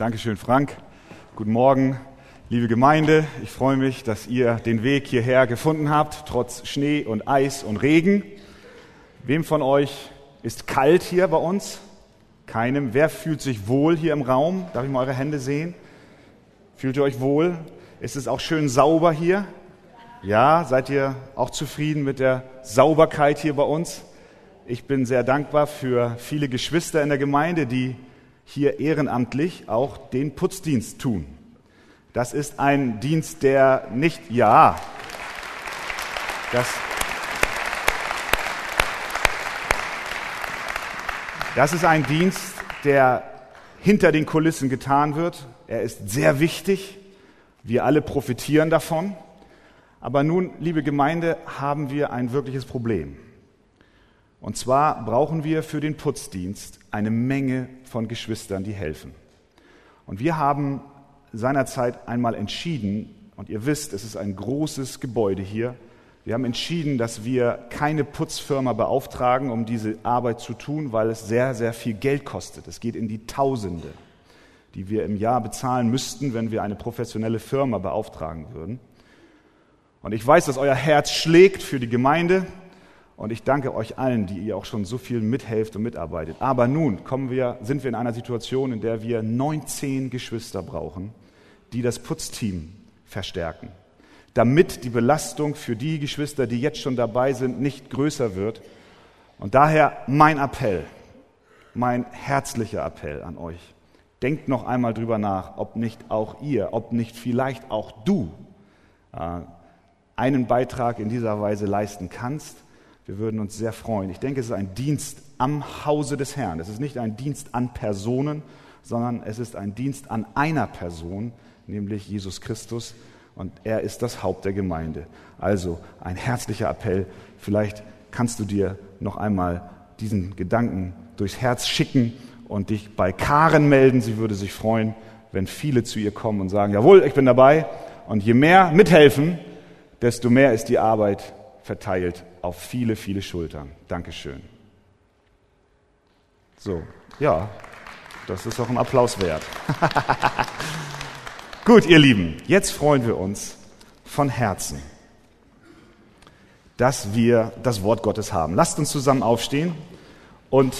Dankeschön, Frank. Guten Morgen, liebe Gemeinde. Ich freue mich, dass ihr den Weg hierher gefunden habt, trotz Schnee und Eis und Regen. Wem von euch ist kalt hier bei uns? Keinem. Wer fühlt sich wohl hier im Raum? Darf ich mal eure Hände sehen? Fühlt ihr euch wohl? Ist es auch schön sauber hier? Ja, seid ihr auch zufrieden mit der Sauberkeit hier bei uns? Ich bin sehr dankbar für viele Geschwister in der Gemeinde, die hier ehrenamtlich auch den Putzdienst tun. Das ist ein Dienst, der nicht, ja, das, das ist ein Dienst, der hinter den Kulissen getan wird. Er ist sehr wichtig. Wir alle profitieren davon. Aber nun, liebe Gemeinde, haben wir ein wirkliches Problem. Und zwar brauchen wir für den Putzdienst eine Menge von Geschwistern, die helfen. Und wir haben seinerzeit einmal entschieden, und ihr wisst, es ist ein großes Gebäude hier, wir haben entschieden, dass wir keine Putzfirma beauftragen, um diese Arbeit zu tun, weil es sehr, sehr viel Geld kostet. Es geht in die Tausende, die wir im Jahr bezahlen müssten, wenn wir eine professionelle Firma beauftragen würden. Und ich weiß, dass euer Herz schlägt für die Gemeinde, und ich danke euch allen, die ihr auch schon so viel mithelft und mitarbeitet. Aber nun kommen wir, sind wir in einer Situation, in der wir 19 Geschwister brauchen, die das Putzteam verstärken, damit die Belastung für die Geschwister, die jetzt schon dabei sind, nicht größer wird. Und daher mein Appell, mein herzlicher Appell an euch. Denkt noch einmal drüber nach, ob nicht auch ihr, ob nicht vielleicht auch du äh, einen Beitrag in dieser Weise leisten kannst wir würden uns sehr freuen. Ich denke, es ist ein Dienst am Hause des Herrn. Es ist nicht ein Dienst an Personen, sondern es ist ein Dienst an einer Person, nämlich Jesus Christus. Und er ist das Haupt der Gemeinde. Also ein herzlicher Appell. Vielleicht kannst du dir noch einmal diesen Gedanken durchs Herz schicken und dich bei Karen melden. Sie würde sich freuen, wenn viele zu ihr kommen und sagen, jawohl, ich bin dabei. Und je mehr mithelfen, desto mehr ist die Arbeit verteilt auf viele, viele Schultern. Dankeschön. So, ja, das ist auch ein Applaus wert. Gut, ihr Lieben, jetzt freuen wir uns von Herzen, dass wir das Wort Gottes haben. Lasst uns zusammen aufstehen und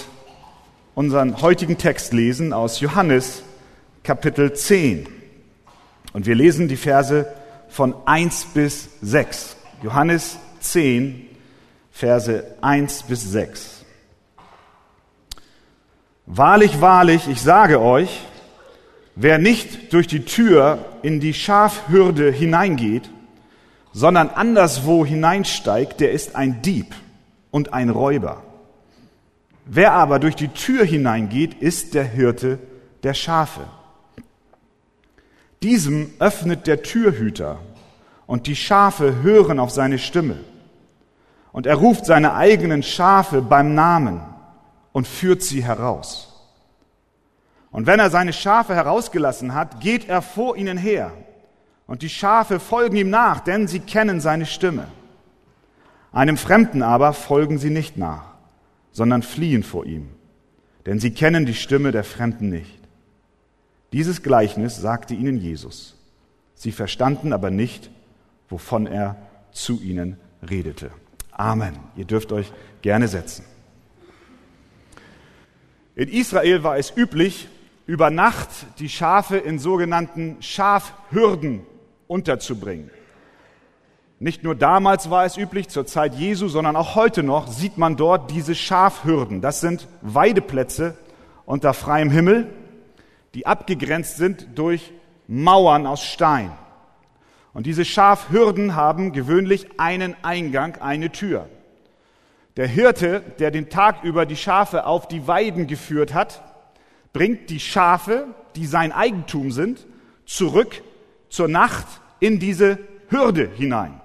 unseren heutigen Text lesen aus Johannes Kapitel 10. Und wir lesen die Verse von 1 bis 6. Johannes 10, Verse 1 bis 6. Wahrlich, wahrlich, ich sage euch, wer nicht durch die Tür in die Schafhürde hineingeht, sondern anderswo hineinsteigt, der ist ein Dieb und ein Räuber. Wer aber durch die Tür hineingeht, ist der Hirte der Schafe. Diesem öffnet der Türhüter, und die Schafe hören auf seine Stimme. Und er ruft seine eigenen Schafe beim Namen und führt sie heraus. Und wenn er seine Schafe herausgelassen hat, geht er vor ihnen her. Und die Schafe folgen ihm nach, denn sie kennen seine Stimme. Einem Fremden aber folgen sie nicht nach, sondern fliehen vor ihm, denn sie kennen die Stimme der Fremden nicht. Dieses Gleichnis sagte ihnen Jesus. Sie verstanden aber nicht, wovon er zu ihnen redete. Amen. Ihr dürft euch gerne setzen. In Israel war es üblich, über Nacht die Schafe in sogenannten Schafhürden unterzubringen. Nicht nur damals war es üblich, zur Zeit Jesu, sondern auch heute noch sieht man dort diese Schafhürden. Das sind Weideplätze unter freiem Himmel, die abgegrenzt sind durch Mauern aus Stein. Und diese Schafhürden haben gewöhnlich einen Eingang, eine Tür. Der Hirte, der den Tag über die Schafe auf die Weiden geführt hat, bringt die Schafe, die sein Eigentum sind, zurück zur Nacht in diese Hürde hinein.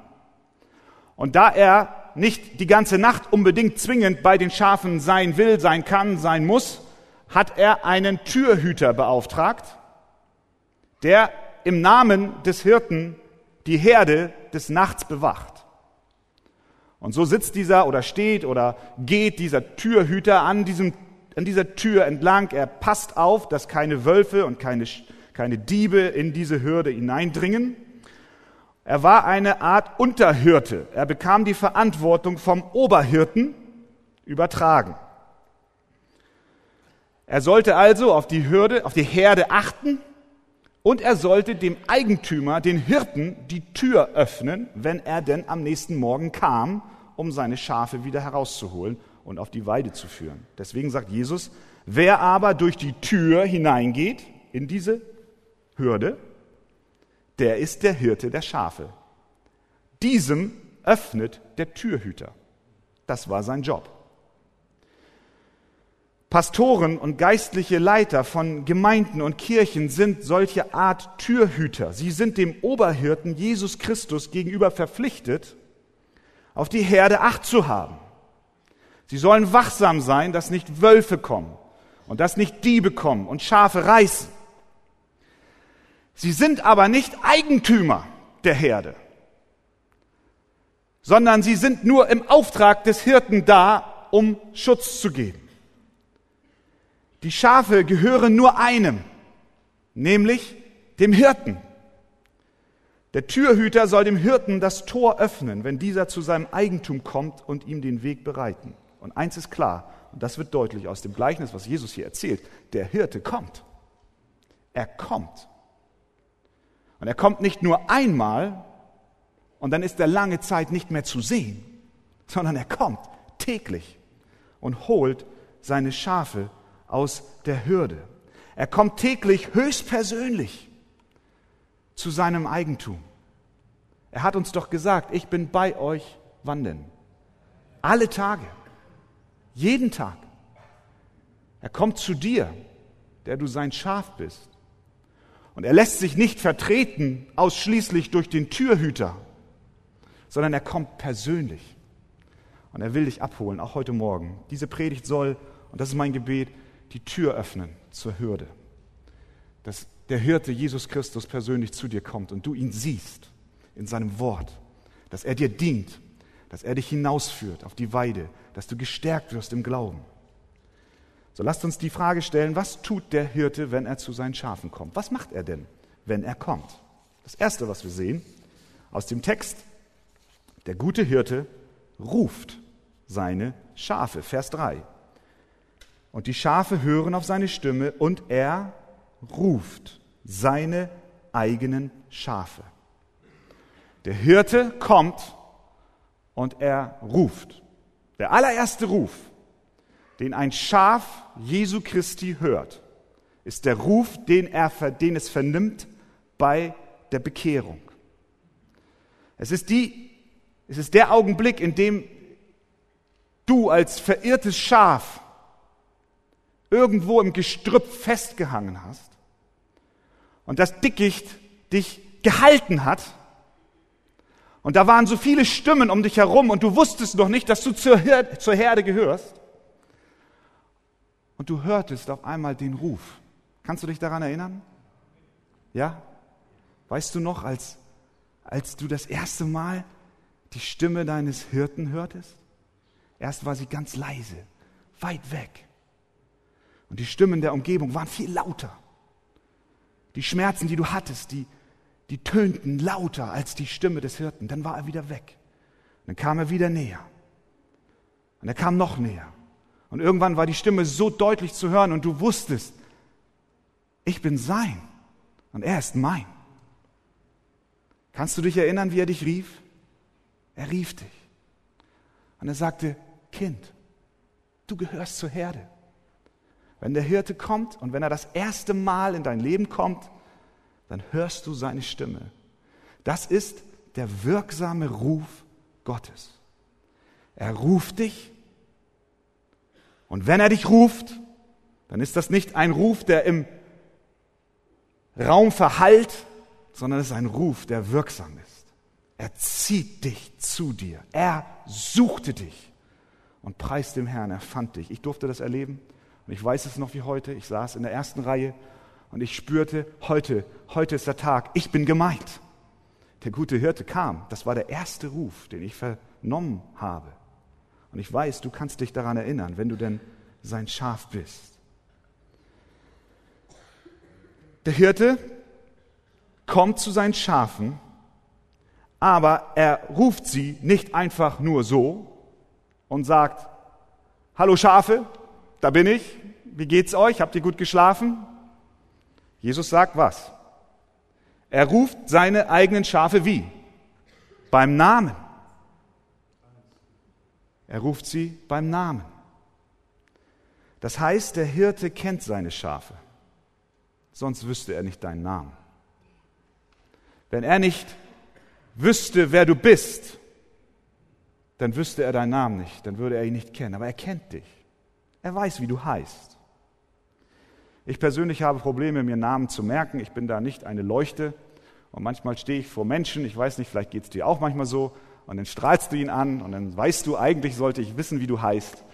Und da er nicht die ganze Nacht unbedingt zwingend bei den Schafen sein will, sein kann, sein muss, hat er einen Türhüter beauftragt, der im Namen des Hirten die Herde des Nachts bewacht. Und so sitzt dieser oder steht oder geht dieser Türhüter an diesem an dieser Tür entlang. Er passt auf, dass keine Wölfe und keine, keine Diebe in diese Hürde hineindringen. Er war eine Art Unterhirte. Er bekam die Verantwortung vom Oberhirten übertragen. Er sollte also auf die Hürde, auf die Herde achten und er sollte dem Eigentümer, den Hirten, die Tür öffnen, wenn er denn am nächsten Morgen kam, um seine Schafe wieder herauszuholen und auf die Weide zu führen. Deswegen sagt Jesus, wer aber durch die Tür hineingeht in diese Hürde, der ist der Hirte der Schafe. Diesem öffnet der Türhüter. Das war sein Job. Pastoren und geistliche Leiter von Gemeinden und Kirchen sind solche Art Türhüter. Sie sind dem Oberhirten Jesus Christus gegenüber verpflichtet, auf die Herde Acht zu haben. Sie sollen wachsam sein, dass nicht Wölfe kommen und dass nicht Diebe kommen und Schafe reißen. Sie sind aber nicht Eigentümer der Herde, sondern sie sind nur im Auftrag des Hirten da, um Schutz zu geben. Die Schafe gehören nur einem, nämlich dem Hirten. Der Türhüter soll dem Hirten das Tor öffnen, wenn dieser zu seinem Eigentum kommt und ihm den Weg bereiten. Und eins ist klar, und das wird deutlich aus dem Gleichnis, was Jesus hier erzählt, der Hirte kommt. Er kommt. Und er kommt nicht nur einmal und dann ist er lange Zeit nicht mehr zu sehen, sondern er kommt täglich und holt seine Schafe aus der Hürde. Er kommt täglich höchstpersönlich zu seinem Eigentum. Er hat uns doch gesagt, ich bin bei euch wandeln. Alle Tage. Jeden Tag. Er kommt zu dir, der du sein Schaf bist. Und er lässt sich nicht vertreten ausschließlich durch den Türhüter, sondern er kommt persönlich. Und er will dich abholen, auch heute Morgen. Diese Predigt soll, und das ist mein Gebet, die Tür öffnen zur Hürde. Dass der Hirte Jesus Christus persönlich zu dir kommt und du ihn siehst in seinem Wort. Dass er dir dient, dass er dich hinausführt auf die Weide, dass du gestärkt wirst im Glauben. So lasst uns die Frage stellen, was tut der Hirte, wenn er zu seinen Schafen kommt? Was macht er denn, wenn er kommt? Das Erste, was wir sehen aus dem Text, der gute Hirte ruft seine Schafe. Vers 3. Und die Schafe hören auf seine Stimme und er ruft seine eigenen Schafe. Der Hirte kommt und er ruft. Der allererste Ruf, den ein Schaf Jesu Christi hört, ist der Ruf, den, er, den es vernimmt bei der Bekehrung. Es ist, die, es ist der Augenblick, in dem du als verirrtes Schaf irgendwo im Gestrüpp festgehangen hast und das Dickicht dich gehalten hat und da waren so viele Stimmen um dich herum und du wusstest noch nicht, dass du zur Herde, zur Herde gehörst und du hörtest auf einmal den Ruf. Kannst du dich daran erinnern? Ja? Weißt du noch, als, als du das erste Mal die Stimme deines Hirten hörtest? Erst war sie ganz leise, weit weg. Und die Stimmen der Umgebung waren viel lauter. Die Schmerzen, die du hattest, die, die tönten lauter als die Stimme des Hirten. Dann war er wieder weg. Dann kam er wieder näher. Und er kam noch näher. Und irgendwann war die Stimme so deutlich zu hören und du wusstest, ich bin sein und er ist mein. Kannst du dich erinnern, wie er dich rief? Er rief dich. Und er sagte, Kind, du gehörst zur Herde. Wenn der Hirte kommt und wenn er das erste Mal in dein Leben kommt, dann hörst du seine Stimme. Das ist der wirksame Ruf Gottes. Er ruft dich und wenn er dich ruft, dann ist das nicht ein Ruf, der im Raum verhallt, sondern es ist ein Ruf, der wirksam ist. Er zieht dich zu dir. Er suchte dich und preist dem Herrn, er fand dich. Ich durfte das erleben. Und ich weiß es noch wie heute. Ich saß in der ersten Reihe und ich spürte, heute, heute ist der Tag. Ich bin gemeint. Der gute Hirte kam. Das war der erste Ruf, den ich vernommen habe. Und ich weiß, du kannst dich daran erinnern, wenn du denn sein Schaf bist. Der Hirte kommt zu seinen Schafen, aber er ruft sie nicht einfach nur so und sagt, Hallo Schafe, da bin ich, wie geht's euch? Habt ihr gut geschlafen? Jesus sagt was? Er ruft seine eigenen Schafe wie? Beim Namen. Er ruft sie beim Namen. Das heißt, der Hirte kennt seine Schafe, sonst wüsste er nicht deinen Namen. Wenn er nicht wüsste, wer du bist, dann wüsste er deinen Namen nicht, dann würde er ihn nicht kennen, aber er kennt dich. Er weiß, wie du heißt. Ich persönlich habe Probleme, mir Namen zu merken. Ich bin da nicht eine Leuchte. Und manchmal stehe ich vor Menschen, ich weiß nicht, vielleicht geht es dir auch manchmal so, und dann strahlst du ihn an und dann weißt du, eigentlich sollte ich wissen, wie du heißt.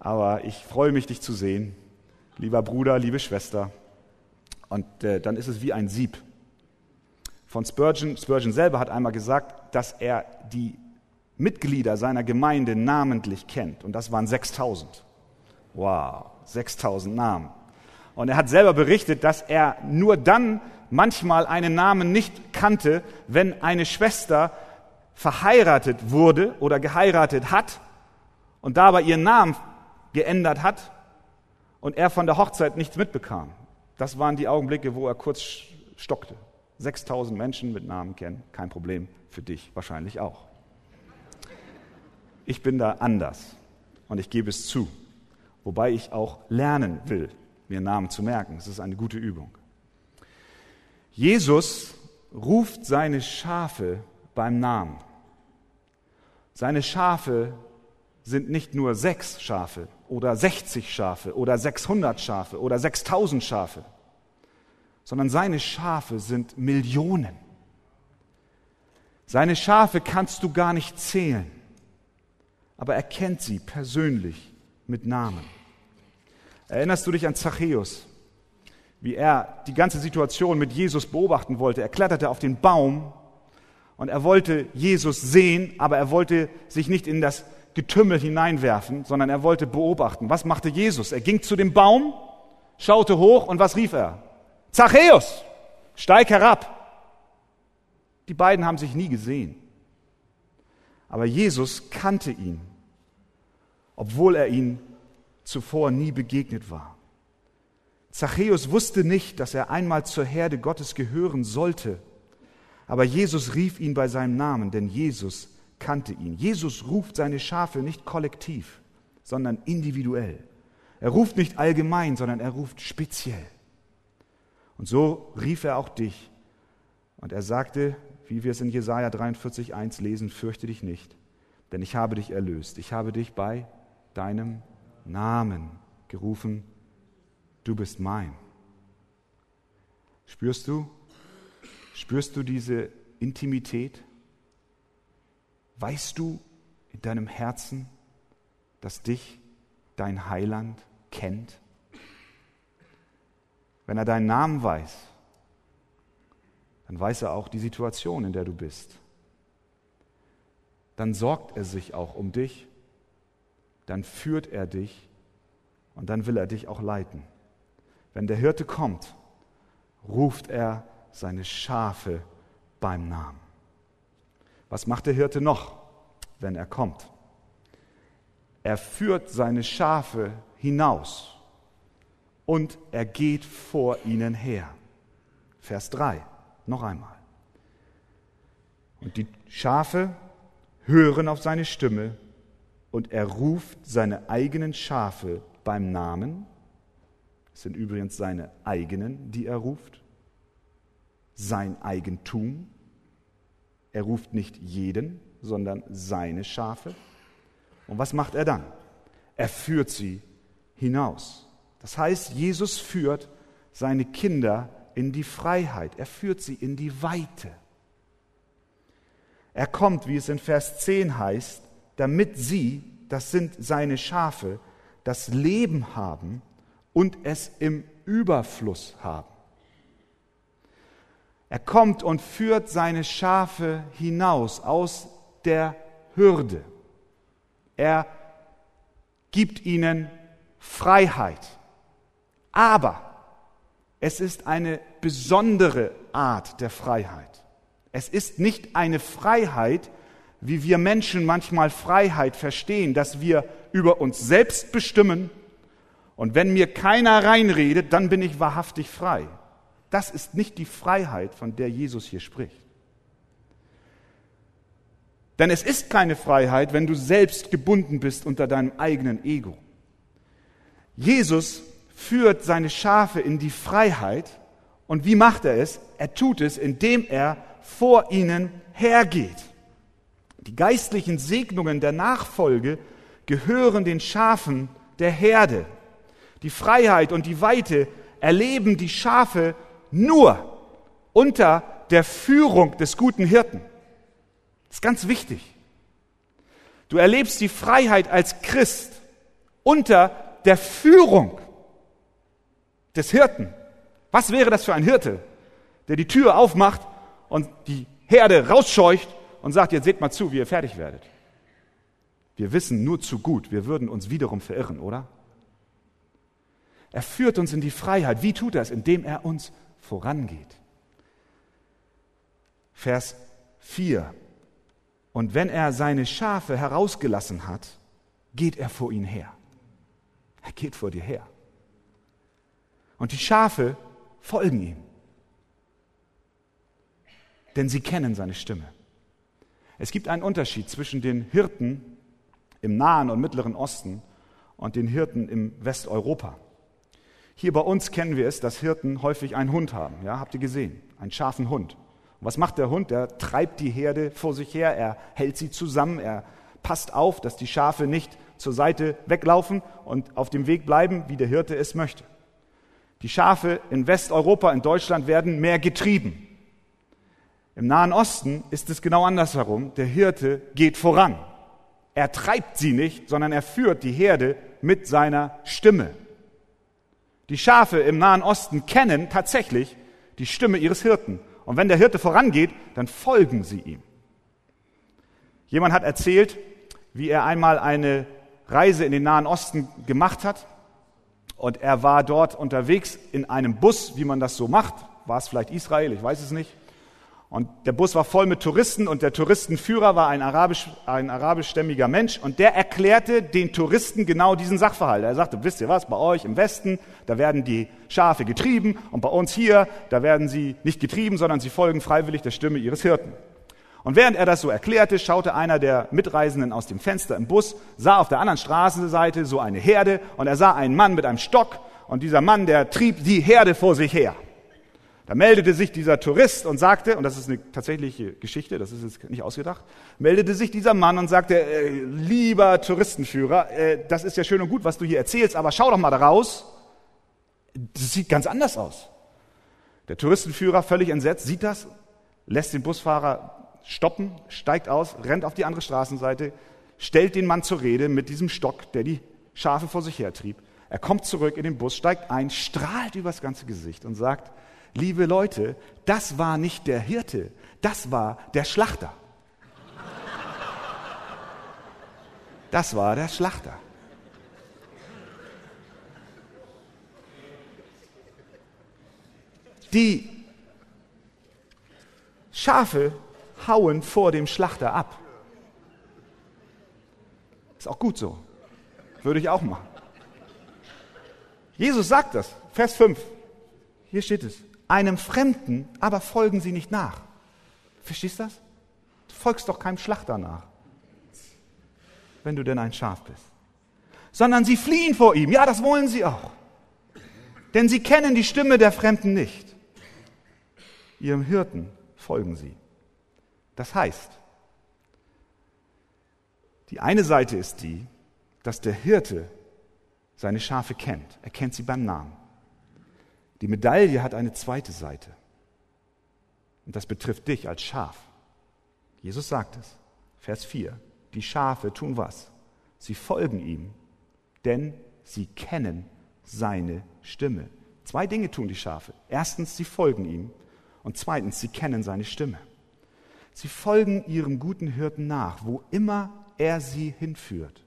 Aber ich freue mich, dich zu sehen, lieber Bruder, liebe Schwester. Und äh, dann ist es wie ein Sieb. Von Spurgeon, Spurgeon selber hat einmal gesagt, dass er die Mitglieder seiner Gemeinde namentlich kennt. Und das waren 6000. Wow, 6000 Namen. Und er hat selber berichtet, dass er nur dann manchmal einen Namen nicht kannte, wenn eine Schwester verheiratet wurde oder geheiratet hat und dabei ihren Namen geändert hat und er von der Hochzeit nichts mitbekam. Das waren die Augenblicke, wo er kurz stockte. 6000 Menschen mit Namen kennen, kein Problem, für dich wahrscheinlich auch. Ich bin da anders und ich gebe es zu, wobei ich auch lernen will, mir Namen zu merken. Es ist eine gute Übung. Jesus ruft seine Schafe beim Namen. Seine Schafe sind nicht nur sechs Schafe oder 60 Schafe oder 600 Schafe oder 6000 Schafe, sondern seine Schafe sind Millionen. Seine Schafe kannst du gar nicht zählen, aber er kennt sie persönlich mit Namen. Erinnerst du dich an Zachäus? wie er die ganze Situation mit Jesus beobachten wollte. Er kletterte auf den Baum und er wollte Jesus sehen, aber er wollte sich nicht in das Getümmel hineinwerfen, sondern er wollte beobachten. Was machte Jesus? Er ging zu dem Baum, schaute hoch und was rief er? Zachäus, steig herab. Die beiden haben sich nie gesehen. Aber Jesus kannte ihn, obwohl er ihn zuvor nie begegnet war. Zachäus wusste nicht, dass er einmal zur Herde Gottes gehören sollte. Aber Jesus rief ihn bei seinem Namen, denn Jesus kannte ihn. Jesus ruft seine Schafe nicht kollektiv, sondern individuell. Er ruft nicht allgemein, sondern er ruft speziell. Und so rief er auch dich. Und er sagte, wie wir es in Jesaja 43,1 lesen, fürchte dich nicht, denn ich habe dich erlöst. Ich habe dich bei deinem Namen gerufen du bist mein. Spürst du? Spürst du diese Intimität? Weißt du in deinem Herzen, dass dich dein Heiland kennt? Wenn er deinen Namen weiß, dann weiß er auch die Situation, in der du bist. Dann sorgt er sich auch um dich, dann führt er dich und dann will er dich auch leiten. Wenn der Hirte kommt, ruft er seine Schafe beim Namen. Was macht der Hirte noch, wenn er kommt? Er führt seine Schafe hinaus und er geht vor ihnen her. Vers 3, noch einmal. Und die Schafe hören auf seine Stimme und er ruft seine eigenen Schafe beim Namen es sind übrigens seine eigenen, die er ruft, sein Eigentum. Er ruft nicht jeden, sondern seine Schafe. Und was macht er dann? Er führt sie hinaus. Das heißt, Jesus führt seine Kinder in die Freiheit. Er führt sie in die Weite. Er kommt, wie es in Vers 10 heißt, damit sie, das sind seine Schafe, das Leben haben und es im Überfluss haben. Er kommt und führt seine Schafe hinaus aus der Hürde. Er gibt ihnen Freiheit. Aber es ist eine besondere Art der Freiheit. Es ist nicht eine Freiheit, wie wir Menschen manchmal Freiheit verstehen, dass wir über uns selbst bestimmen und wenn mir keiner reinredet, dann bin ich wahrhaftig frei. Das ist nicht die Freiheit, von der Jesus hier spricht. Denn es ist keine Freiheit, wenn du selbst gebunden bist unter deinem eigenen Ego. Jesus führt seine Schafe in die Freiheit. Und wie macht er es? Er tut es, indem er vor ihnen hergeht. Die geistlichen Segnungen der Nachfolge gehören den Schafen der Herde. Die Freiheit und die Weite erleben die Schafe nur unter der Führung des guten Hirten. Das ist ganz wichtig. Du erlebst die Freiheit als Christ unter der Führung des Hirten. Was wäre das für ein Hirte, der die Tür aufmacht und die Herde rausscheucht und sagt, jetzt seht mal zu, wie ihr fertig werdet. Wir wissen nur zu gut, wir würden uns wiederum verirren, oder? Er führt uns in die Freiheit. Wie tut er es? Indem er uns vorangeht. Vers 4. Und wenn er seine Schafe herausgelassen hat, geht er vor ihnen her. Er geht vor dir her. Und die Schafe folgen ihm. Denn sie kennen seine Stimme. Es gibt einen Unterschied zwischen den Hirten im Nahen und Mittleren Osten und den Hirten im Westeuropa. Hier bei uns kennen wir es, dass Hirten häufig einen Hund haben. Ja, habt ihr gesehen? Einen scharfen Hund. Und was macht der Hund? Der treibt die Herde vor sich her, er hält sie zusammen, er passt auf, dass die Schafe nicht zur Seite weglaufen und auf dem Weg bleiben, wie der Hirte es möchte. Die Schafe in Westeuropa, in Deutschland werden mehr getrieben. Im Nahen Osten ist es genau andersherum. Der Hirte geht voran. Er treibt sie nicht, sondern er führt die Herde mit seiner Stimme. Die Schafe im Nahen Osten kennen tatsächlich die Stimme ihres Hirten. Und wenn der Hirte vorangeht, dann folgen sie ihm. Jemand hat erzählt, wie er einmal eine Reise in den Nahen Osten gemacht hat. Und er war dort unterwegs in einem Bus, wie man das so macht. War es vielleicht Israel? Ich weiß es nicht. Und der Bus war voll mit Touristen und der Touristenführer war ein, arabisch, ein arabischstämmiger Mensch und der erklärte den Touristen genau diesen Sachverhalt. Er sagte, wisst ihr was, bei euch im Westen, da werden die Schafe getrieben und bei uns hier, da werden sie nicht getrieben, sondern sie folgen freiwillig der Stimme ihres Hirten. Und während er das so erklärte, schaute einer der Mitreisenden aus dem Fenster im Bus, sah auf der anderen Straßenseite so eine Herde und er sah einen Mann mit einem Stock und dieser Mann, der trieb die Herde vor sich her. Da meldete sich dieser Tourist und sagte, und das ist eine tatsächliche Geschichte, das ist jetzt nicht ausgedacht, meldete sich dieser Mann und sagte, äh, lieber Touristenführer, äh, das ist ja schön und gut, was du hier erzählst, aber schau doch mal da raus. Das sieht ganz anders aus. Der Touristenführer, völlig entsetzt, sieht das, lässt den Busfahrer stoppen, steigt aus, rennt auf die andere Straßenseite, stellt den Mann zur Rede mit diesem Stock, der die Schafe vor sich hertrieb. Er kommt zurück in den Bus, steigt ein, strahlt übers ganze Gesicht und sagt, liebe Leute, das war nicht der Hirte, das war der Schlachter. Das war der Schlachter. Die Schafe hauen vor dem Schlachter ab. Ist auch gut so. Würde ich auch machen. Jesus sagt das. Vers 5. Hier steht es einem Fremden, aber folgen sie nicht nach. Verstehst du das? Du folgst doch keinem Schlachter nach, wenn du denn ein Schaf bist. Sondern sie fliehen vor ihm. Ja, das wollen sie auch. Denn sie kennen die Stimme der Fremden nicht. Ihrem Hirten folgen sie. Das heißt, die eine Seite ist die, dass der Hirte seine Schafe kennt. Er kennt sie beim Namen. Die Medaille hat eine zweite Seite. Und das betrifft dich als Schaf. Jesus sagt es. Vers 4. Die Schafe tun was? Sie folgen ihm, denn sie kennen seine Stimme. Zwei Dinge tun die Schafe. Erstens, sie folgen ihm. Und zweitens, sie kennen seine Stimme. Sie folgen ihrem guten Hirten nach, wo immer er sie hinführt.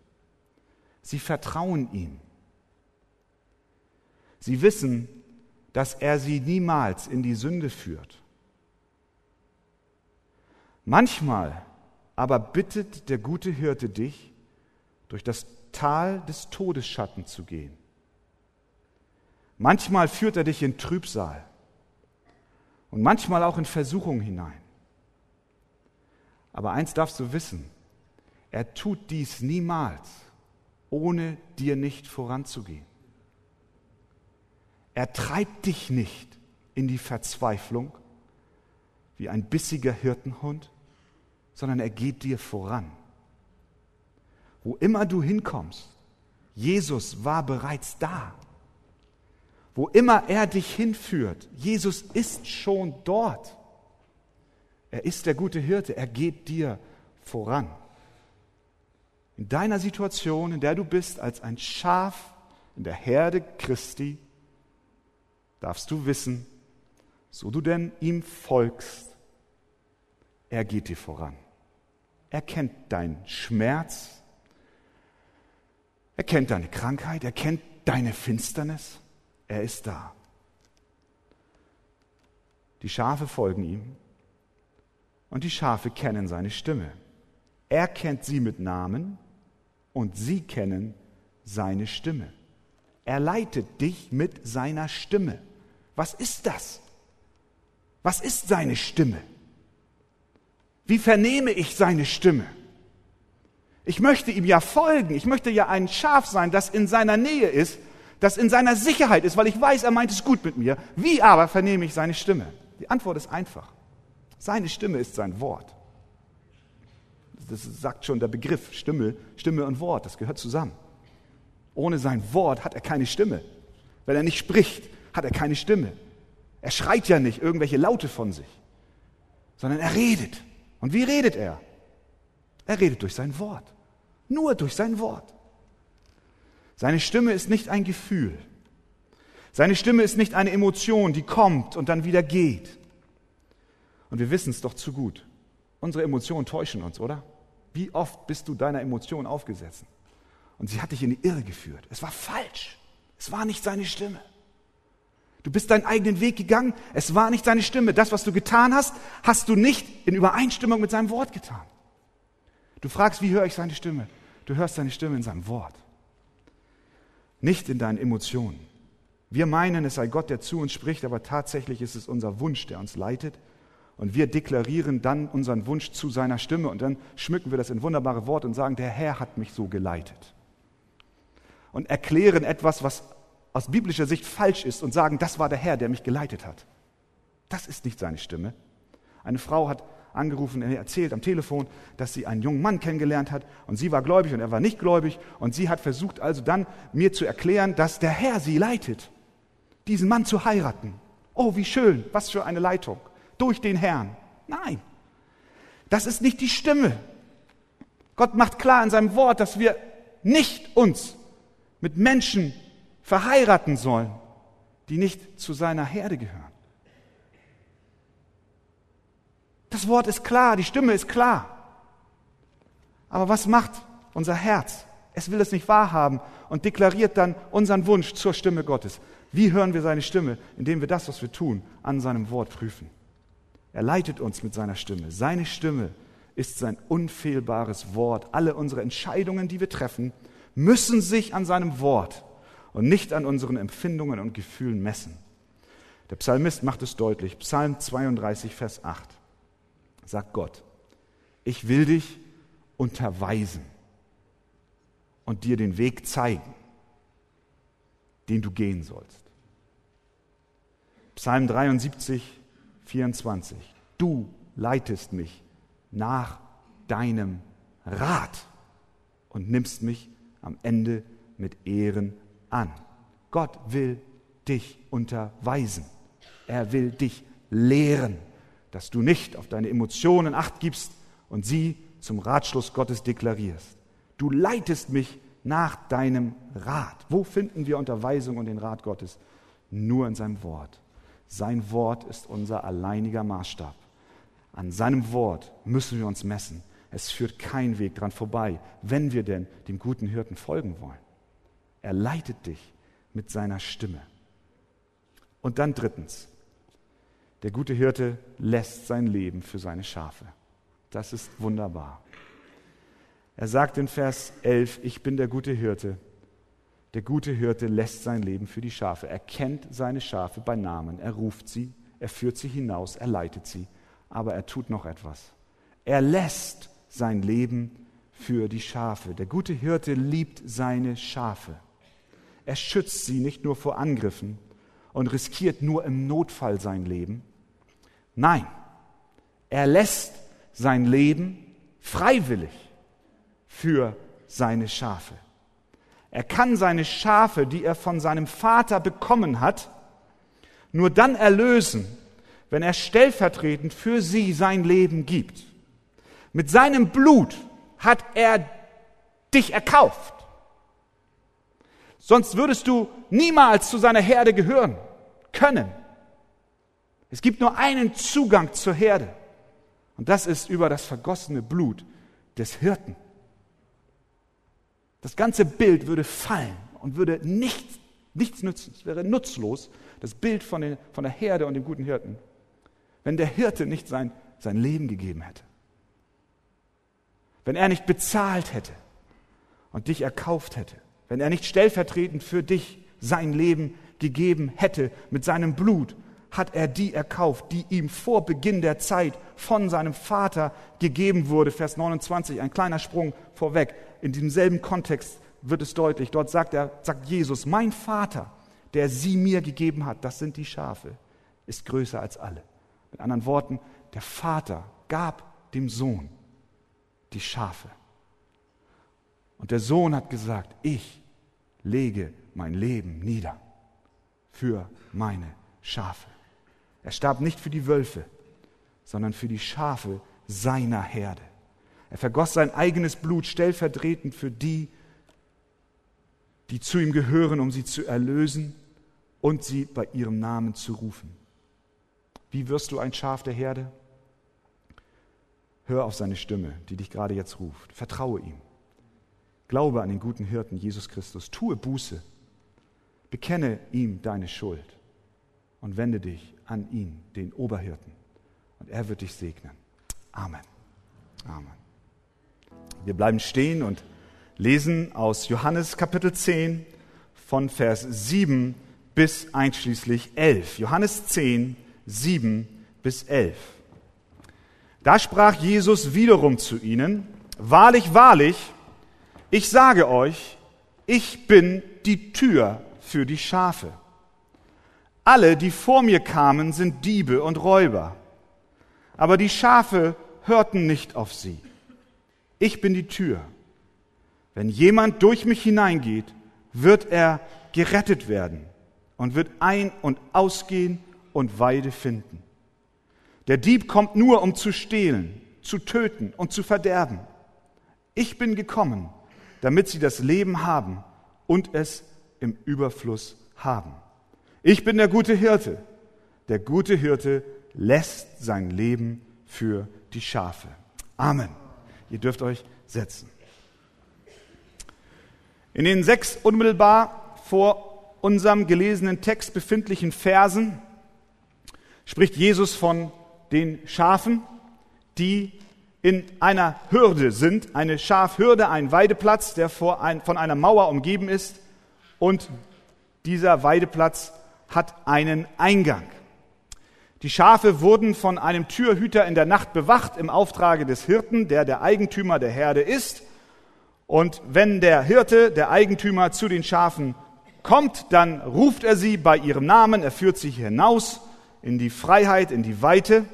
Sie vertrauen ihm. Sie wissen, dass er sie niemals in die Sünde führt. Manchmal aber bittet der gute Hirte dich, durch das Tal des Todesschatten zu gehen. Manchmal führt er dich in Trübsal und manchmal auch in Versuchung hinein. Aber eins darfst du wissen, er tut dies niemals, ohne dir nicht voranzugehen. Er treibt dich nicht in die Verzweiflung wie ein bissiger Hirtenhund, sondern er geht dir voran. Wo immer du hinkommst, Jesus war bereits da. Wo immer er dich hinführt, Jesus ist schon dort. Er ist der gute Hirte, er geht dir voran. In deiner Situation, in der du bist als ein Schaf in der Herde Christi, darfst du wissen, so du denn ihm folgst, er geht dir voran. Er kennt deinen Schmerz, er kennt deine Krankheit, er kennt deine Finsternis, er ist da. Die Schafe folgen ihm und die Schafe kennen seine Stimme. Er kennt sie mit Namen und sie kennen seine Stimme. Er leitet dich mit seiner Stimme. Was ist das? Was ist seine Stimme? Wie vernehme ich seine Stimme? Ich möchte ihm ja folgen. Ich möchte ja ein Schaf sein, das in seiner Nähe ist, das in seiner Sicherheit ist, weil ich weiß, er meint es gut mit mir. Wie aber vernehme ich seine Stimme? Die Antwort ist einfach. Seine Stimme ist sein Wort. Das sagt schon der Begriff Stimme, Stimme und Wort, das gehört zusammen. Ohne sein Wort hat er keine Stimme. Wenn er nicht spricht, hat er keine Stimme. Er schreit ja nicht irgendwelche Laute von sich, sondern er redet. Und wie redet er? Er redet durch sein Wort. Nur durch sein Wort. Seine Stimme ist nicht ein Gefühl. Seine Stimme ist nicht eine Emotion, die kommt und dann wieder geht. Und wir wissen es doch zu gut. Unsere Emotionen täuschen uns, oder? Wie oft bist du deiner Emotion aufgesessen? Und sie hat dich in die Irre geführt. Es war falsch. Es war nicht seine Stimme. Du bist deinen eigenen Weg gegangen. Es war nicht seine Stimme. Das, was du getan hast, hast du nicht in Übereinstimmung mit seinem Wort getan. Du fragst, wie höre ich seine Stimme? Du hörst seine Stimme in seinem Wort. Nicht in deinen Emotionen. Wir meinen, es sei Gott, der zu uns spricht, aber tatsächlich ist es unser Wunsch, der uns leitet. Und wir deklarieren dann unseren Wunsch zu seiner Stimme und dann schmücken wir das in wunderbare Worte und sagen, der Herr hat mich so geleitet. Und erklären etwas, was aus biblischer Sicht falsch ist und sagen, das war der Herr, der mich geleitet hat. Das ist nicht seine Stimme. Eine Frau hat angerufen, er erzählt am Telefon, dass sie einen jungen Mann kennengelernt hat und sie war gläubig und er war nicht gläubig und sie hat versucht also dann mir zu erklären, dass der Herr sie leitet, diesen Mann zu heiraten. Oh, wie schön, was für eine Leitung durch den Herrn. Nein, das ist nicht die Stimme. Gott macht klar in seinem Wort, dass wir nicht uns mit Menschen verheiraten sollen, die nicht zu seiner Herde gehören. Das Wort ist klar, die Stimme ist klar. Aber was macht unser Herz? Es will es nicht wahrhaben und deklariert dann unseren Wunsch zur Stimme Gottes. Wie hören wir seine Stimme? Indem wir das, was wir tun, an seinem Wort prüfen. Er leitet uns mit seiner Stimme. Seine Stimme ist sein unfehlbares Wort. Alle unsere Entscheidungen, die wir treffen, müssen sich an seinem Wort und nicht an unseren Empfindungen und Gefühlen messen. Der Psalmist macht es deutlich. Psalm 32, Vers 8 sagt Gott, ich will dich unterweisen und dir den Weg zeigen, den du gehen sollst. Psalm 73, 24. Du leitest mich nach deinem Rat und nimmst mich am Ende mit Ehren an. Gott will dich unterweisen. Er will dich lehren, dass du nicht auf deine Emotionen acht gibst und sie zum Ratschluss Gottes deklarierst. Du leitest mich nach deinem Rat. Wo finden wir Unterweisung und den Rat Gottes? Nur in seinem Wort. Sein Wort ist unser alleiniger Maßstab. An seinem Wort müssen wir uns messen. Es führt kein Weg dran vorbei, wenn wir denn dem guten Hirten folgen wollen. Er leitet dich mit seiner Stimme. Und dann drittens, der gute Hirte lässt sein Leben für seine Schafe. Das ist wunderbar. Er sagt in Vers 11, ich bin der gute Hirte. Der gute Hirte lässt sein Leben für die Schafe. Er kennt seine Schafe bei Namen. Er ruft sie, er führt sie hinaus, er leitet sie. Aber er tut noch etwas. Er lässt sein Leben für die Schafe. Der gute Hirte liebt seine Schafe. Er schützt sie nicht nur vor Angriffen und riskiert nur im Notfall sein Leben. Nein, er lässt sein Leben freiwillig für seine Schafe. Er kann seine Schafe, die er von seinem Vater bekommen hat, nur dann erlösen, wenn er stellvertretend für sie sein Leben gibt. Mit seinem Blut hat er dich erkauft. Sonst würdest du niemals zu seiner Herde gehören können. Es gibt nur einen Zugang zur Herde. Und das ist über das vergossene Blut des Hirten. Das ganze Bild würde fallen und würde nichts, nichts nützen. Es wäre nutzlos, das Bild von, den, von der Herde und dem guten Hirten, wenn der Hirte nicht sein, sein Leben gegeben hätte. Wenn er nicht bezahlt hätte und dich erkauft hätte. Wenn er nicht stellvertretend für dich sein Leben gegeben hätte mit seinem Blut, hat er die erkauft, die ihm vor Beginn der Zeit von seinem Vater gegeben wurde. Vers 29, ein kleiner Sprung vorweg. In demselben Kontext wird es deutlich. Dort sagt er, sagt Jesus, mein Vater, der sie mir gegeben hat, das sind die Schafe, ist größer als alle. Mit anderen Worten, der Vater gab dem Sohn die Schafe. Und der Sohn hat gesagt, ich lege mein Leben nieder für meine Schafe. Er starb nicht für die Wölfe, sondern für die Schafe seiner Herde. Er vergoss sein eigenes Blut stellvertretend für die, die zu ihm gehören, um sie zu erlösen und sie bei ihrem Namen zu rufen. Wie wirst du ein Schaf der Herde? Hör auf seine Stimme, die dich gerade jetzt ruft. Vertraue ihm. Glaube an den guten Hirten Jesus Christus. Tue Buße. Bekenne ihm deine Schuld und wende dich an ihn, den Oberhirten. Und er wird dich segnen. Amen. Amen. Wir bleiben stehen und lesen aus Johannes Kapitel 10 von Vers 7 bis einschließlich 11. Johannes 10, 7 bis 11. Da sprach Jesus wiederum zu ihnen, Wahrlich, wahrlich, ich sage euch, ich bin die Tür für die Schafe. Alle, die vor mir kamen, sind Diebe und Räuber, aber die Schafe hörten nicht auf sie. Ich bin die Tür. Wenn jemand durch mich hineingeht, wird er gerettet werden und wird ein- und ausgehen und Weide finden. Der Dieb kommt nur, um zu stehlen, zu töten und zu verderben. Ich bin gekommen, damit sie das Leben haben und es im Überfluss haben. Ich bin der gute Hirte. Der gute Hirte lässt sein Leben für die Schafe. Amen. Ihr dürft euch setzen. In den sechs unmittelbar vor unserem gelesenen Text befindlichen Versen spricht Jesus von den Schafen, die in einer Hürde sind, eine Schafhürde, ein Weideplatz, der ein, von einer Mauer umgeben ist und dieser Weideplatz hat einen Eingang. Die Schafe wurden von einem Türhüter in der Nacht bewacht im Auftrage des Hirten, der der Eigentümer der Herde ist. Und wenn der Hirte, der Eigentümer zu den Schafen kommt, dann ruft er sie bei ihrem Namen, er führt sie hinaus in die Freiheit, in die Weite.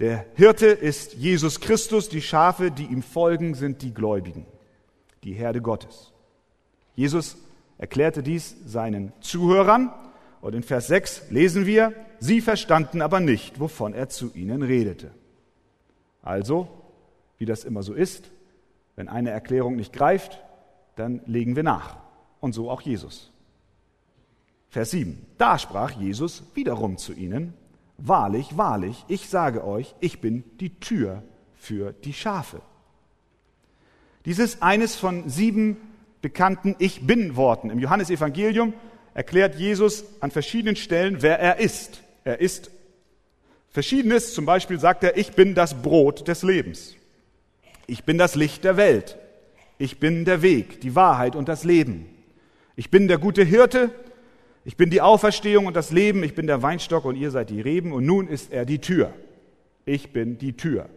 Der Hirte ist Jesus Christus, die Schafe, die ihm folgen, sind die Gläubigen, die Herde Gottes. Jesus erklärte dies seinen Zuhörern und in Vers 6 lesen wir, sie verstanden aber nicht, wovon er zu ihnen redete. Also, wie das immer so ist, wenn eine Erklärung nicht greift, dann legen wir nach. Und so auch Jesus. Vers 7. Da sprach Jesus wiederum zu ihnen, Wahrlich, wahrlich, ich sage euch, ich bin die Tür für die Schafe. Dies ist eines von sieben bekannten Ich bin Worten im Johannesevangelium. erklärt Jesus an verschiedenen Stellen, wer er ist. Er ist Verschiedenes, zum Beispiel sagt er, ich bin das Brot des Lebens. Ich bin das Licht der Welt. Ich bin der Weg, die Wahrheit und das Leben. Ich bin der gute Hirte. Ich bin die Auferstehung und das Leben. Ich bin der Weinstock und ihr seid die Reben. Und nun ist er die Tür. Ich bin die Tür.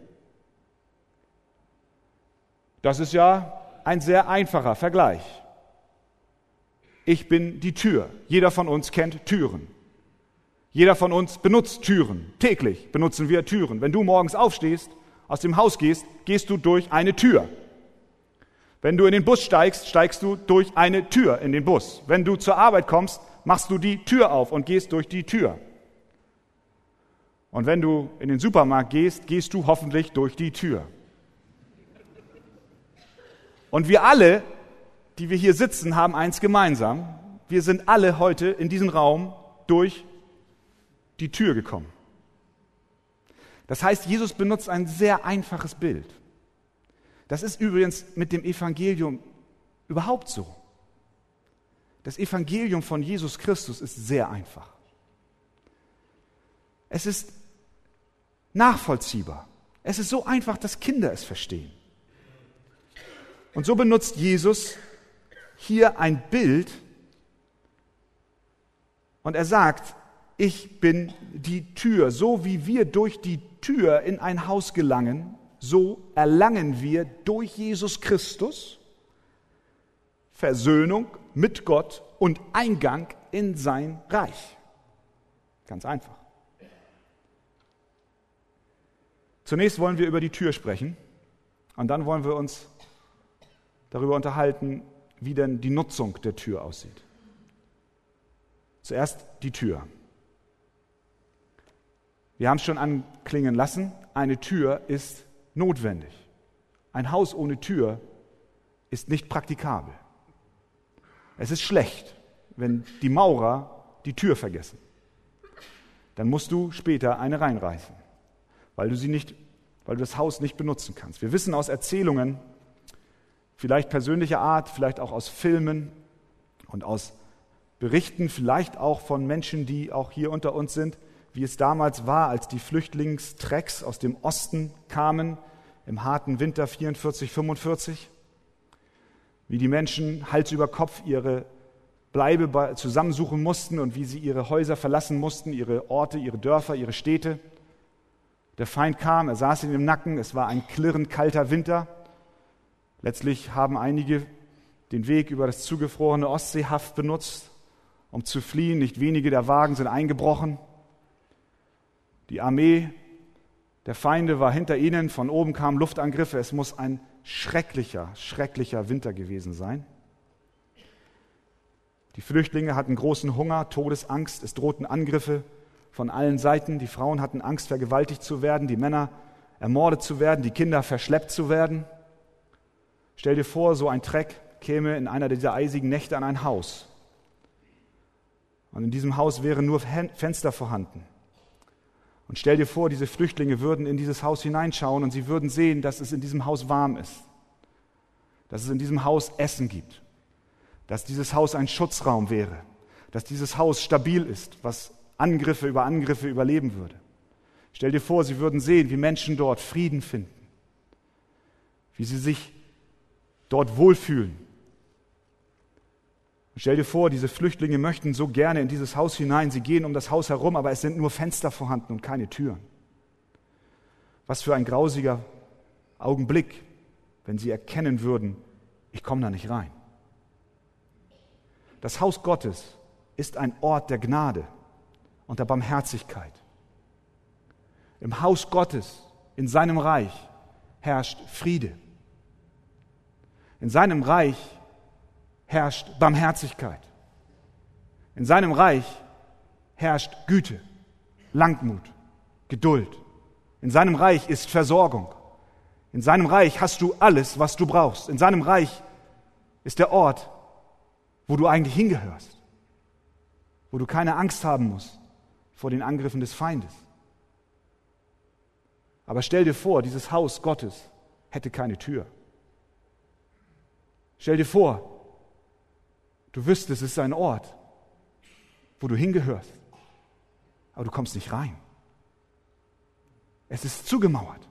Das ist ja ein sehr einfacher Vergleich. Ich bin die Tür. Jeder von uns kennt Türen. Jeder von uns benutzt Türen. Täglich benutzen wir Türen. Wenn du morgens aufstehst, aus dem Haus gehst, gehst du durch eine Tür. Wenn du in den Bus steigst, steigst du durch eine Tür in den Bus. Wenn du zur Arbeit kommst, machst du die Tür auf und gehst durch die Tür. Und wenn du in den Supermarkt gehst, gehst du hoffentlich durch die Tür. Und wir alle, die wir hier sitzen, haben eins gemeinsam. Wir sind alle heute in diesen Raum durch die Tür gekommen. Das heißt, Jesus benutzt ein sehr einfaches Bild. Das ist übrigens mit dem Evangelium überhaupt so. Das Evangelium von Jesus Christus ist sehr einfach. Es ist nachvollziehbar. Es ist so einfach, dass Kinder es verstehen. Und so benutzt Jesus hier ein Bild und er sagt, ich bin die Tür. So wie wir durch die Tür in ein Haus gelangen, so erlangen wir durch Jesus Christus Versöhnung mit Gott und Eingang in sein Reich. Ganz einfach. Zunächst wollen wir über die Tür sprechen und dann wollen wir uns darüber unterhalten, wie denn die Nutzung der Tür aussieht. Zuerst die Tür. Wir haben es schon anklingen lassen, eine Tür ist notwendig. Ein Haus ohne Tür ist nicht praktikabel. Es ist schlecht, wenn die Maurer die Tür vergessen. Dann musst du später eine reinreißen, weil du sie nicht, weil du das Haus nicht benutzen kannst. Wir wissen aus Erzählungen, vielleicht persönlicher Art, vielleicht auch aus Filmen und aus Berichten, vielleicht auch von Menschen, die auch hier unter uns sind, wie es damals war, als die Flüchtlingstrecks aus dem Osten kamen, im harten Winter 44, 45, wie die Menschen Hals über Kopf ihre Bleibe zusammensuchen mussten und wie sie ihre Häuser verlassen mussten, ihre Orte, ihre Dörfer, ihre Städte. Der Feind kam, er saß ihnen im Nacken, es war ein klirrend kalter Winter. Letztlich haben einige den Weg über das zugefrorene Ostseehaft benutzt, um zu fliehen. Nicht wenige der Wagen sind eingebrochen. Die Armee der Feinde war hinter ihnen, von oben kamen Luftangriffe. Es muss ein schrecklicher, schrecklicher Winter gewesen sein. Die Flüchtlinge hatten großen Hunger, Todesangst, es drohten Angriffe von allen Seiten. Die Frauen hatten Angst, vergewaltigt zu werden, die Männer ermordet zu werden, die Kinder verschleppt zu werden. Stell dir vor, so ein Treck käme in einer dieser eisigen Nächte an ein Haus. Und in diesem Haus wären nur Fenster vorhanden. Und stell dir vor, diese Flüchtlinge würden in dieses Haus hineinschauen und sie würden sehen, dass es in diesem Haus warm ist, dass es in diesem Haus Essen gibt, dass dieses Haus ein Schutzraum wäre, dass dieses Haus stabil ist, was Angriffe über Angriffe überleben würde. Stell dir vor, sie würden sehen, wie Menschen dort Frieden finden, wie sie sich dort wohlfühlen, Stell dir vor, diese Flüchtlinge möchten so gerne in dieses Haus hinein. Sie gehen um das Haus herum, aber es sind nur Fenster vorhanden und keine Türen. Was für ein grausiger Augenblick, wenn sie erkennen würden, ich komme da nicht rein. Das Haus Gottes ist ein Ort der Gnade und der Barmherzigkeit. Im Haus Gottes, in seinem Reich, herrscht Friede. In seinem Reich herrscht Barmherzigkeit. In seinem Reich herrscht Güte, Langmut, Geduld. In seinem Reich ist Versorgung. In seinem Reich hast du alles, was du brauchst. In seinem Reich ist der Ort, wo du eigentlich hingehörst, wo du keine Angst haben musst vor den Angriffen des Feindes. Aber stell dir vor, dieses Haus Gottes hätte keine Tür. Stell dir vor, Du wüsstest, es ist ein Ort, wo du hingehörst. Aber du kommst nicht rein. Es ist zugemauert.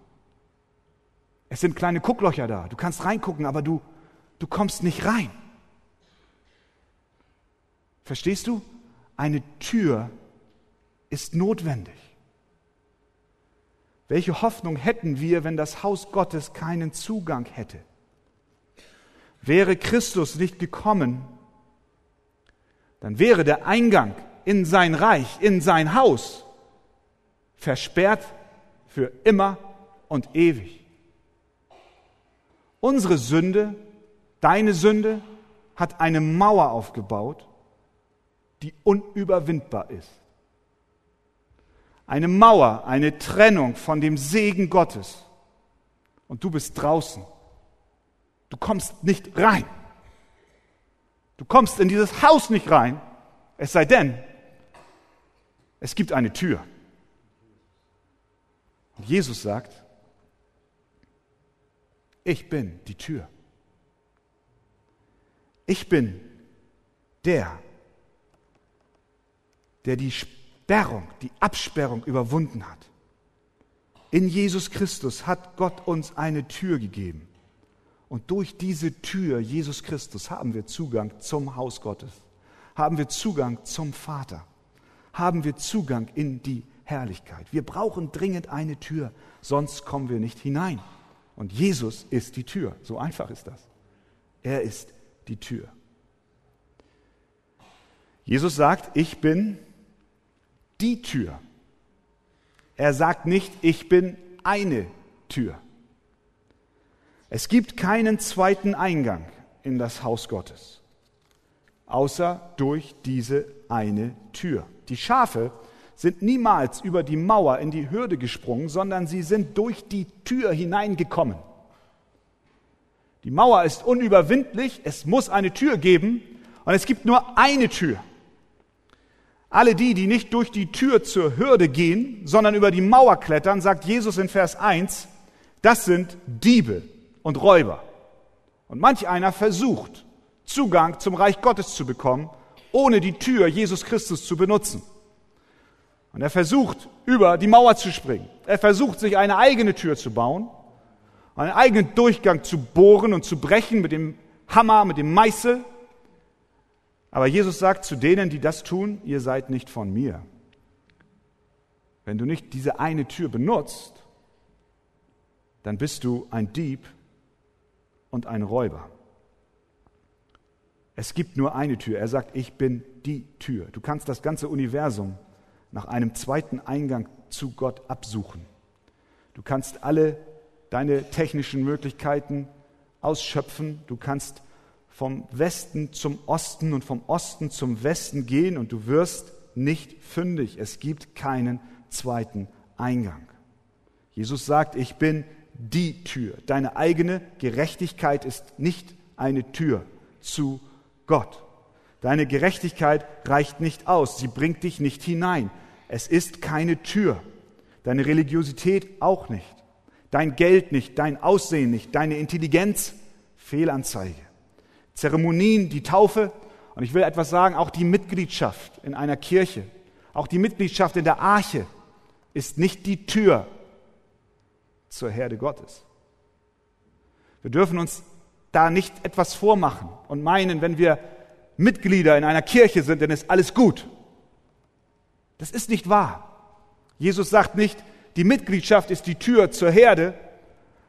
Es sind kleine Gucklöcher da. Du kannst reingucken, aber du, du kommst nicht rein. Verstehst du? Eine Tür ist notwendig. Welche Hoffnung hätten wir, wenn das Haus Gottes keinen Zugang hätte? Wäre Christus nicht gekommen, dann wäre der Eingang in sein Reich, in sein Haus versperrt für immer und ewig. Unsere Sünde, deine Sünde, hat eine Mauer aufgebaut, die unüberwindbar ist. Eine Mauer, eine Trennung von dem Segen Gottes. Und du bist draußen. Du kommst nicht rein. Du kommst in dieses Haus nicht rein, es sei denn, es gibt eine Tür. Und Jesus sagt, ich bin die Tür. Ich bin der, der die Sperrung, die Absperrung überwunden hat. In Jesus Christus hat Gott uns eine Tür gegeben. Und durch diese Tür, Jesus Christus, haben wir Zugang zum Haus Gottes, haben wir Zugang zum Vater, haben wir Zugang in die Herrlichkeit. Wir brauchen dringend eine Tür, sonst kommen wir nicht hinein. Und Jesus ist die Tür. So einfach ist das. Er ist die Tür. Jesus sagt, ich bin die Tür. Er sagt nicht, ich bin eine Tür. Es gibt keinen zweiten Eingang in das Haus Gottes, außer durch diese eine Tür. Die Schafe sind niemals über die Mauer in die Hürde gesprungen, sondern sie sind durch die Tür hineingekommen. Die Mauer ist unüberwindlich, es muss eine Tür geben und es gibt nur eine Tür. Alle die, die nicht durch die Tür zur Hürde gehen, sondern über die Mauer klettern, sagt Jesus in Vers 1, das sind Diebe und Räuber. Und manch einer versucht, Zugang zum Reich Gottes zu bekommen, ohne die Tür Jesus Christus zu benutzen. Und er versucht, über die Mauer zu springen. Er versucht, sich eine eigene Tür zu bauen, einen eigenen Durchgang zu bohren und zu brechen mit dem Hammer, mit dem Meißel. Aber Jesus sagt zu denen, die das tun, ihr seid nicht von mir. Wenn du nicht diese eine Tür benutzt, dann bist du ein Dieb und ein Räuber. Es gibt nur eine Tür. Er sagt, ich bin die Tür. Du kannst das ganze Universum nach einem zweiten Eingang zu Gott absuchen. Du kannst alle deine technischen Möglichkeiten ausschöpfen. Du kannst vom Westen zum Osten und vom Osten zum Westen gehen und du wirst nicht fündig. Es gibt keinen zweiten Eingang. Jesus sagt, ich bin die Tür. Deine eigene Gerechtigkeit ist nicht eine Tür zu Gott. Deine Gerechtigkeit reicht nicht aus, sie bringt dich nicht hinein. Es ist keine Tür. Deine Religiosität auch nicht. Dein Geld nicht, dein Aussehen nicht, deine Intelligenz, Fehlanzeige. Zeremonien, die Taufe und ich will etwas sagen, auch die Mitgliedschaft in einer Kirche, auch die Mitgliedschaft in der Arche ist nicht die Tür zur Herde Gottes. Wir dürfen uns da nicht etwas vormachen und meinen, wenn wir Mitglieder in einer Kirche sind, dann ist alles gut. Das ist nicht wahr. Jesus sagt nicht, die Mitgliedschaft ist die Tür zur Herde,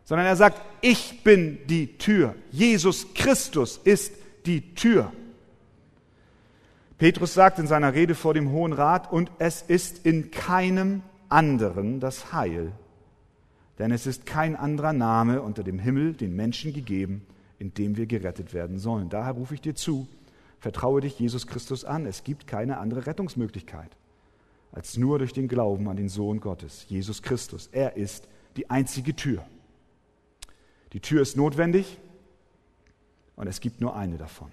sondern er sagt, ich bin die Tür. Jesus Christus ist die Tür. Petrus sagt in seiner Rede vor dem Hohen Rat, und es ist in keinem anderen das Heil, denn es ist kein anderer Name unter dem Himmel den Menschen gegeben, in dem wir gerettet werden sollen. Daher rufe ich dir zu, vertraue dich Jesus Christus an. Es gibt keine andere Rettungsmöglichkeit als nur durch den Glauben an den Sohn Gottes, Jesus Christus. Er ist die einzige Tür. Die Tür ist notwendig und es gibt nur eine davon.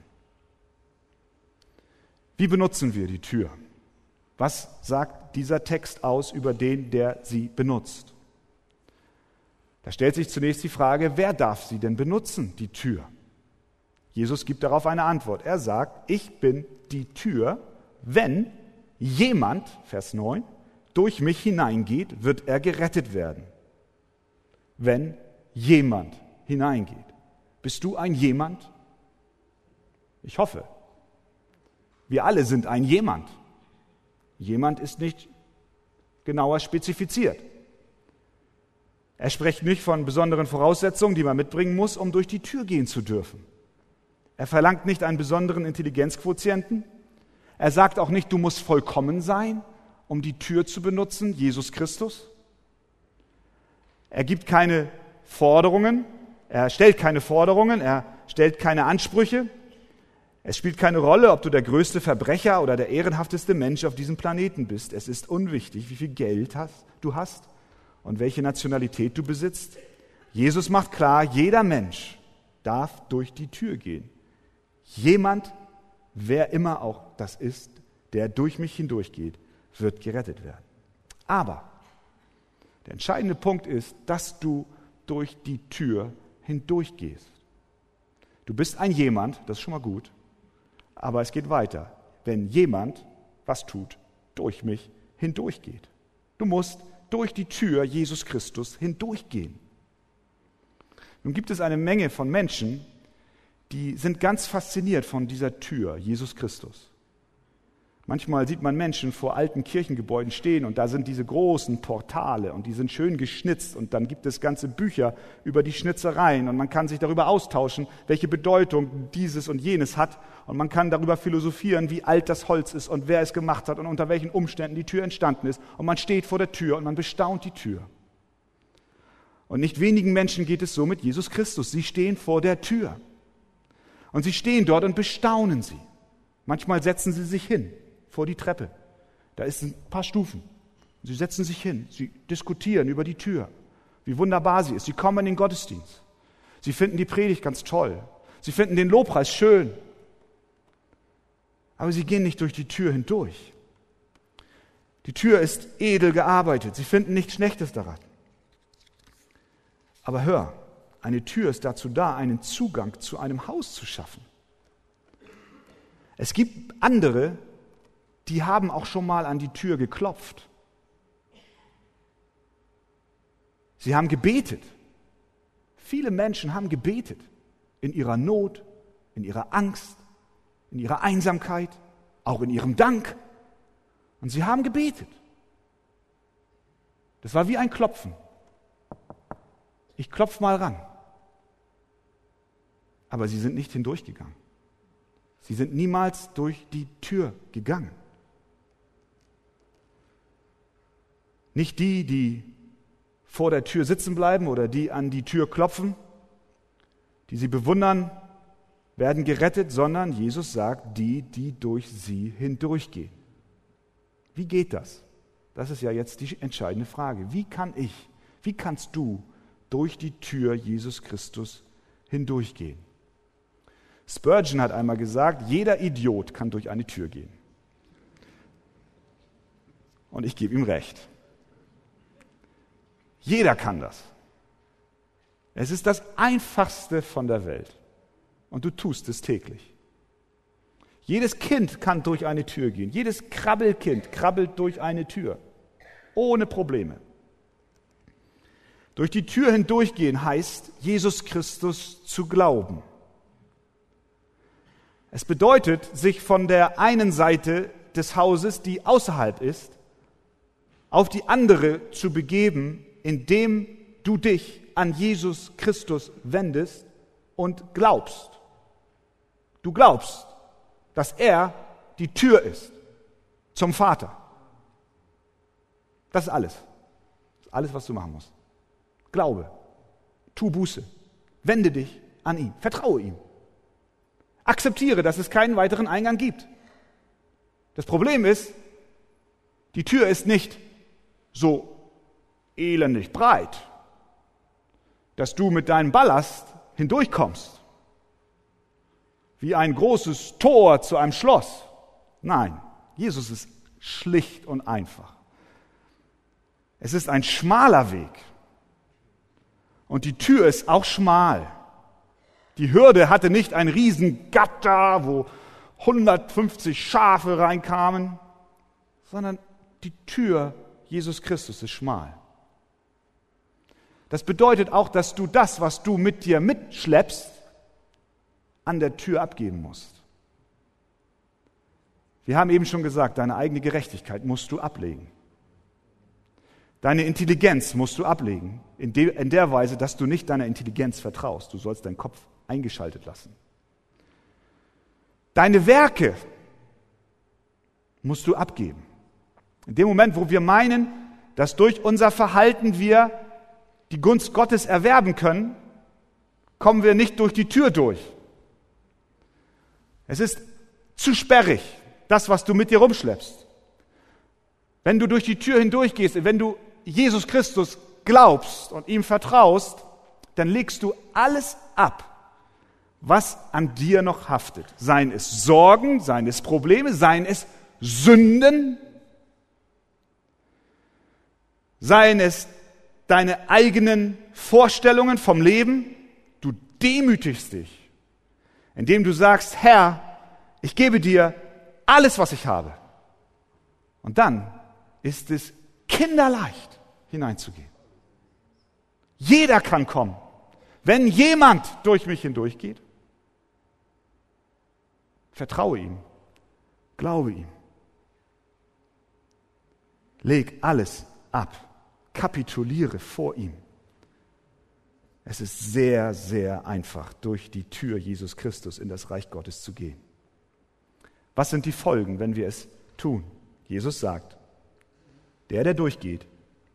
Wie benutzen wir die Tür? Was sagt dieser Text aus über den, der sie benutzt? Da stellt sich zunächst die Frage, wer darf sie denn benutzen, die Tür? Jesus gibt darauf eine Antwort. Er sagt, ich bin die Tür, wenn jemand, Vers 9, durch mich hineingeht, wird er gerettet werden. Wenn jemand hineingeht. Bist du ein jemand? Ich hoffe. Wir alle sind ein jemand. Jemand ist nicht genauer spezifiziert. Er spricht nicht von besonderen Voraussetzungen, die man mitbringen muss, um durch die Tür gehen zu dürfen. Er verlangt nicht einen besonderen Intelligenzquotienten. Er sagt auch nicht, du musst vollkommen sein, um die Tür zu benutzen, Jesus Christus. Er gibt keine Forderungen, er stellt keine Forderungen, er stellt keine Ansprüche. Es spielt keine Rolle, ob du der größte Verbrecher oder der ehrenhafteste Mensch auf diesem Planeten bist. Es ist unwichtig, wie viel Geld hast, du hast und welche Nationalität du besitzt. Jesus macht klar, jeder Mensch darf durch die Tür gehen. Jemand, wer immer auch das ist, der durch mich hindurchgeht, wird gerettet werden. Aber der entscheidende Punkt ist, dass du durch die Tür hindurchgehst. Du bist ein jemand, das ist schon mal gut, aber es geht weiter. Wenn jemand was tut, durch mich hindurchgeht. Du musst durch die Tür Jesus Christus hindurchgehen. Nun gibt es eine Menge von Menschen, die sind ganz fasziniert von dieser Tür, Jesus Christus. Manchmal sieht man Menschen vor alten Kirchengebäuden stehen und da sind diese großen Portale und die sind schön geschnitzt und dann gibt es ganze Bücher über die Schnitzereien und man kann sich darüber austauschen, welche Bedeutung dieses und jenes hat und man kann darüber philosophieren, wie alt das Holz ist und wer es gemacht hat und unter welchen Umständen die Tür entstanden ist und man steht vor der Tür und man bestaunt die Tür. Und nicht wenigen Menschen geht es so mit Jesus Christus. Sie stehen vor der Tür und sie stehen dort und bestaunen sie. Manchmal setzen sie sich hin vor die Treppe. Da ist ein paar Stufen. Sie setzen sich hin, sie diskutieren über die Tür, wie wunderbar sie ist. Sie kommen in den Gottesdienst. Sie finden die Predigt ganz toll. Sie finden den Lobpreis schön. Aber sie gehen nicht durch die Tür hindurch. Die Tür ist edel gearbeitet. Sie finden nichts Schlechtes daran. Aber hör, eine Tür ist dazu da, einen Zugang zu einem Haus zu schaffen. Es gibt andere, die haben auch schon mal an die Tür geklopft. Sie haben gebetet. Viele Menschen haben gebetet in ihrer Not, in ihrer Angst, in ihrer Einsamkeit, auch in ihrem Dank. Und sie haben gebetet. Das war wie ein Klopfen. Ich klopf mal ran. Aber sie sind nicht hindurchgegangen. Sie sind niemals durch die Tür gegangen. Nicht die, die vor der Tür sitzen bleiben oder die an die Tür klopfen, die sie bewundern, werden gerettet, sondern Jesus sagt, die, die durch sie hindurchgehen. Wie geht das? Das ist ja jetzt die entscheidende Frage. Wie kann ich, wie kannst du durch die Tür Jesus Christus hindurchgehen? Spurgeon hat einmal gesagt, jeder Idiot kann durch eine Tür gehen. Und ich gebe ihm recht. Jeder kann das. Es ist das Einfachste von der Welt. Und du tust es täglich. Jedes Kind kann durch eine Tür gehen. Jedes Krabbelkind krabbelt durch eine Tür. Ohne Probleme. Durch die Tür hindurchgehen heißt, Jesus Christus zu glauben. Es bedeutet, sich von der einen Seite des Hauses, die außerhalb ist, auf die andere zu begeben, indem du dich an Jesus Christus wendest und glaubst. Du glaubst, dass er die Tür ist zum Vater. Das ist alles. Das ist alles, was du machen musst. Glaube. Tu Buße. Wende dich an ihn. Vertraue ihm. Akzeptiere, dass es keinen weiteren Eingang gibt. Das Problem ist, die Tür ist nicht so elendig breit, dass du mit deinem Ballast hindurchkommst. Wie ein großes Tor zu einem Schloss. Nein, Jesus ist schlicht und einfach. Es ist ein schmaler Weg. Und die Tür ist auch schmal. Die Hürde hatte nicht ein riesen Gatter, wo 150 Schafe reinkamen. sondern die Tür Jesus Christus ist schmal. Das bedeutet auch, dass du das, was du mit dir mitschleppst, an der Tür abgeben musst. Wir haben eben schon gesagt, deine eigene Gerechtigkeit musst du ablegen. Deine Intelligenz musst du ablegen, in, de, in der Weise, dass du nicht deiner Intelligenz vertraust. Du sollst deinen Kopf eingeschaltet lassen. Deine Werke musst du abgeben. In dem Moment, wo wir meinen, dass durch unser Verhalten wir die Gunst Gottes erwerben können, kommen wir nicht durch die Tür durch. Es ist zu sperrig, das, was du mit dir rumschleppst. Wenn du durch die Tür hindurchgehst, wenn du Jesus Christus glaubst und ihm vertraust, dann legst du alles ab, was an dir noch haftet. Seien es Sorgen, seien es Probleme, seien es Sünden, seien es deine eigenen Vorstellungen vom Leben. Du demütigst dich, indem du sagst, Herr, ich gebe dir alles, was ich habe. Und dann ist es kinderleicht hineinzugehen. Jeder kann kommen. Wenn jemand durch mich hindurchgeht, vertraue ihm, glaube ihm. Leg alles ab, kapituliere vor ihm. Es ist sehr, sehr einfach, durch die Tür Jesus Christus in das Reich Gottes zu gehen. Was sind die Folgen, wenn wir es tun? Jesus sagt, der, der durchgeht,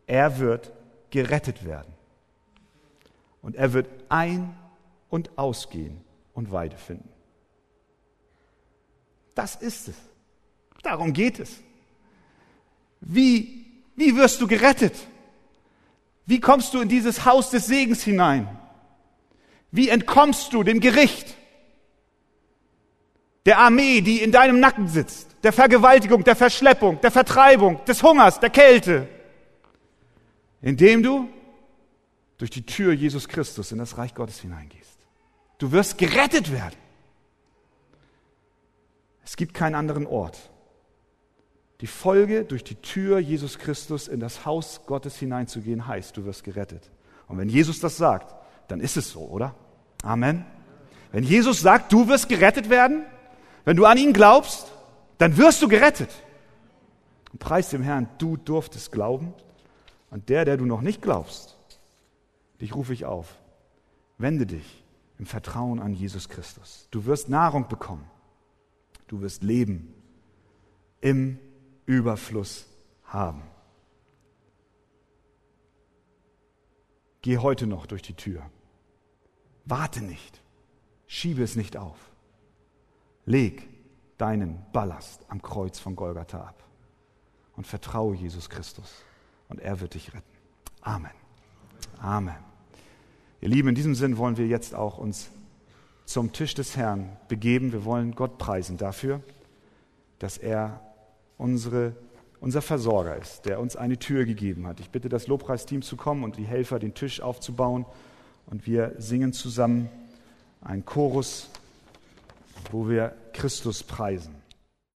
er wird gerettet werden. Und er wird ein- und ausgehen und Weide finden. Das ist es. Darum geht es. Wie, wie wirst du gerettet? Wie kommst du in dieses Haus des Segens hinein? Wie entkommst du dem Gericht? Der Armee, die in deinem Nacken sitzt, der Vergewaltigung, der Verschleppung, der Vertreibung, des Hungers, der Kälte, indem du durch die Tür Jesus Christus in das Reich Gottes hineingehst. Du wirst gerettet werden. Es gibt keinen anderen Ort. Die Folge, durch die Tür Jesus Christus in das Haus Gottes hineinzugehen, heißt, du wirst gerettet. Und wenn Jesus das sagt, dann ist es so, oder? Amen. Wenn Jesus sagt, du wirst gerettet werden, wenn du an ihn glaubst, dann wirst du gerettet. Und preis dem Herrn, du durftest glauben und der, der du noch nicht glaubst, dich rufe ich auf. Wende dich im Vertrauen an Jesus Christus. Du wirst Nahrung bekommen. Du wirst Leben im Überfluss haben. Geh heute noch durch die Tür. Warte nicht. Schiebe es nicht auf. Leg deinen Ballast am Kreuz von Golgatha ab und vertraue Jesus Christus und er wird dich retten. Amen. Amen. Ihr Lieben, in diesem Sinn wollen wir jetzt auch uns zum Tisch des Herrn begeben. Wir wollen Gott preisen dafür, dass er unsere, unser Versorger ist, der uns eine Tür gegeben hat. Ich bitte das Lobpreisteam zu kommen und die Helfer, den Tisch aufzubauen. Und wir singen zusammen einen Chorus, wo wir Christus preisen.